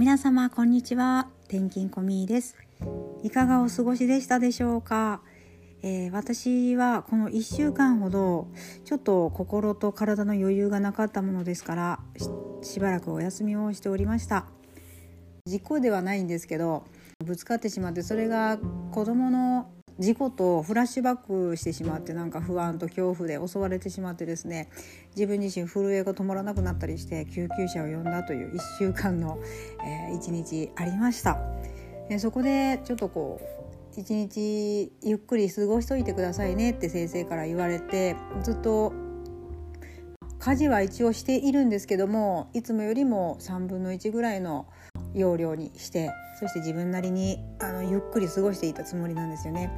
皆様こんにちは。転勤コミーです。いかがお過ごしでしたでしょうか、えー、私はこの1週間ほどちょっと心と体の余裕がなかったものですからしばらくお休みをしておりました。事故ではないんですけどぶつかってしまってそれが子供の事故とフラッシュバックしてしまってなんか不安と恐怖で襲われてしまってですね自分自身震えが止まらなくなったりして救急車を呼んだという1週間の、えー、1日ありました。でそこでちょっとこう一日ゆっくり過ごしといてくださいねって先生から言われてずっと家事は一応しているんですけどもいつもよりも3分の1ぐらいの容量にしてそして自分なりにあのゆっくり過ごしていたつもりなんですよね。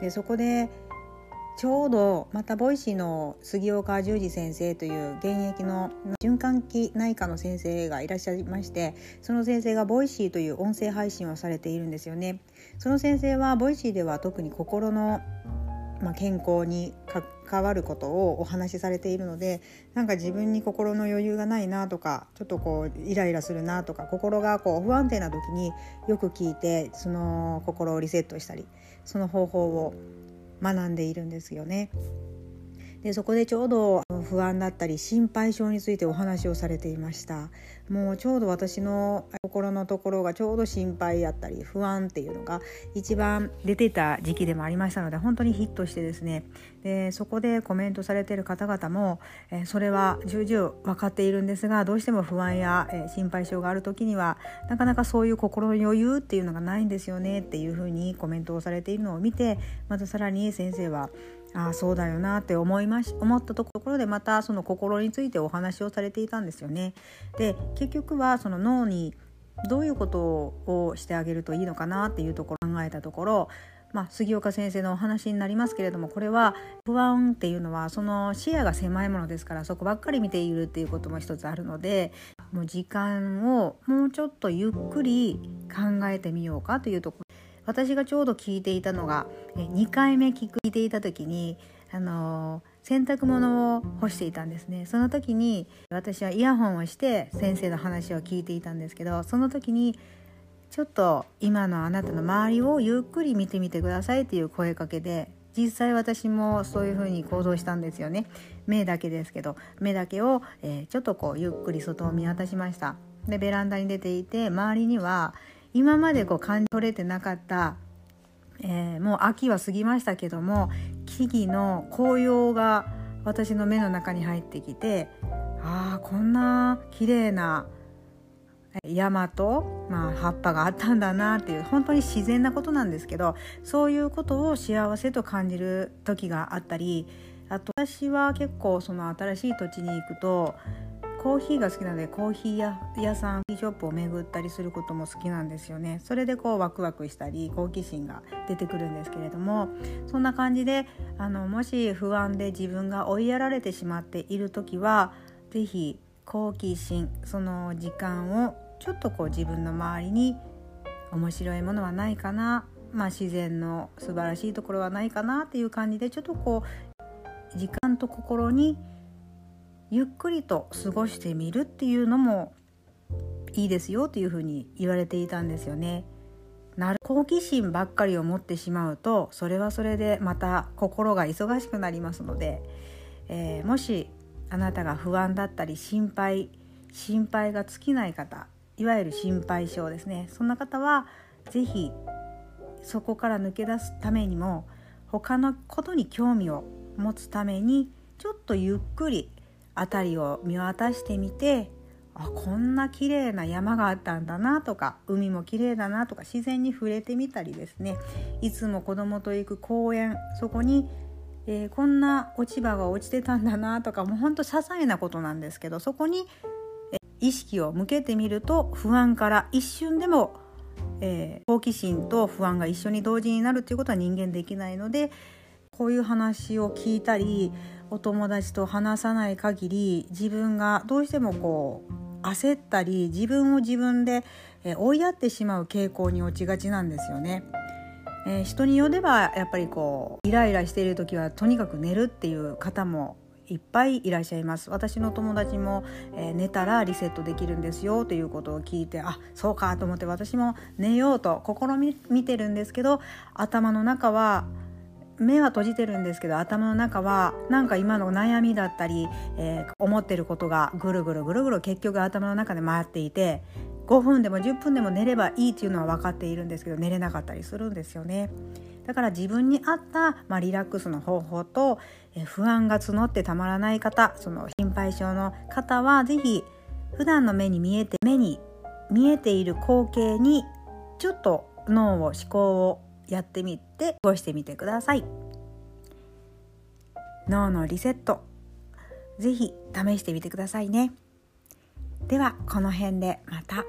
でそこでちょうどまた Voicy の杉岡十二先生という現役の循環器内科の先生がいらっしゃいましてその先生が Voicy という音声配信をされているんですよね。その先生は Voicy では特に心のまあ、健康に関わることをお話しされているのでなんか自分に心の余裕がないなとかちょっとこうイライラするなとか心がこう不安定な時によく聞いてその心をリセットしたりその方法を学んでいるんですよね。でそこでちょうど不安だったり心配性についてお話をされていました。もうちょうど私の心のところがちょうど心配やったり不安っていうのが一番出てた時期でもありましたので本当にヒットしてですね。でそこでコメントされている方々も、えそれは重々分かっているんですがどうしても不安や、え心配性がある時にはなかなかそういう心の余裕っていうのがないんですよねっていうふうにコメントをされているのを見てまたさらに先生はあそうだよなって思いまし思ったところでまたその心についてお話をされていたんですよね。で結局はその脳にどういうことをしてあげるといいのかなっていうところを考えたところ、まあ、杉岡先生のお話になりますけれどもこれは不安っていうのはその視野が狭いものですからそこばっかり見ているっていうことも一つあるのでもう時間をもうちょっとゆっくり考えてみようかというところ私がちょうど聞いていたのが2回目聞いていた時にあの洗濯物を干していたんですね。その時に私はイヤホンをして先生の話を聞いていたんですけどその時にちょっと今のあなたの周りをゆっくり見てみてくださいっていう声かけで実際私もそういうふうに行動したんですよね。目だけですけど目だけを、えー、ちょっとこうゆっくり外を見渡しました。でベランダに出ていて周りには今までこう感じ取れてなかった、えー、もう秋は過ぎましたけども木々の紅葉が私の目の中に入ってきてああこんな綺麗な山と、まあ、葉っぱがあったんだなっていう本当に自然なことなんですけどそういうことを幸せと感じる時があったりあと私は結構その新しい土地に行くとコーヒーが好きなのでコーヒー屋さんショップを巡ったりすることも好きなんですよね。それでこうワクワクしたり好奇心が出てくるんですけれどもそんな感じであのもし不安で自分が追いやられてしまっている時は是非好奇心その時間をちょっとこう自分の周りに面白いものはないかな、まあ、自然の素晴らしいところはないかなっていう感じでちょっとこう時間と心にゆっくりと過ごしてみるっていうのもいいですよというふうに言われていたんですよね。なる好奇心ばっかりを持ってしまうとそれはそれでまた心が忙しくなりますので、えー、もしあなたが不安だったり心配心配が尽きない方いわゆる心配性ですねそんな方は是非そこから抜け出すためにも他のことに興味を持つためにちょっとゆっくり辺りを見渡してみてあこんな綺麗な山があったんだなとか海も綺麗だなとか自然に触れてみたりですね。いつも子供と行く公園そこに、えー、こんな落ち葉が落ちてたんだなとかもうほんと些細なことなんですけどそこに、え意識を向けてみると不安から一瞬でも、えー、好奇心と不安が一緒に同時になるということは人間できないのでこういう話を聞いたりお友達と話さない限り自分がどうしてもこう焦ったり自分を自分で追いやってしまう傾向に落ちがちなんですよね。えー、人によればやっぱりこうイライラしている時はとにかく寝るっていう方もいっぱいいらっしゃいます私の友達も、えー、寝たらリセットできるんですよということを聞いてあそうかと思って私も寝ようと試み見てるんですけど頭の中は目は閉じてるんですけど頭の中はなんか今の悩みだったり、えー、思ってることがぐるぐるぐるぐる結局頭の中で回っていて5分でも10分でも寝ればいいっていうのは分かっているんですけど寝れなかったりするんですよね。だから自分に合った、まあ、リラックスの方法と、え不安が募ってたまらない方その心配性の方は是非普段の目に見えて目に見えている光景にちょっと脳を思考をやってみて過ごしてみてください。脳のリセット。是非試してみてくださいね。ではこの辺でまた。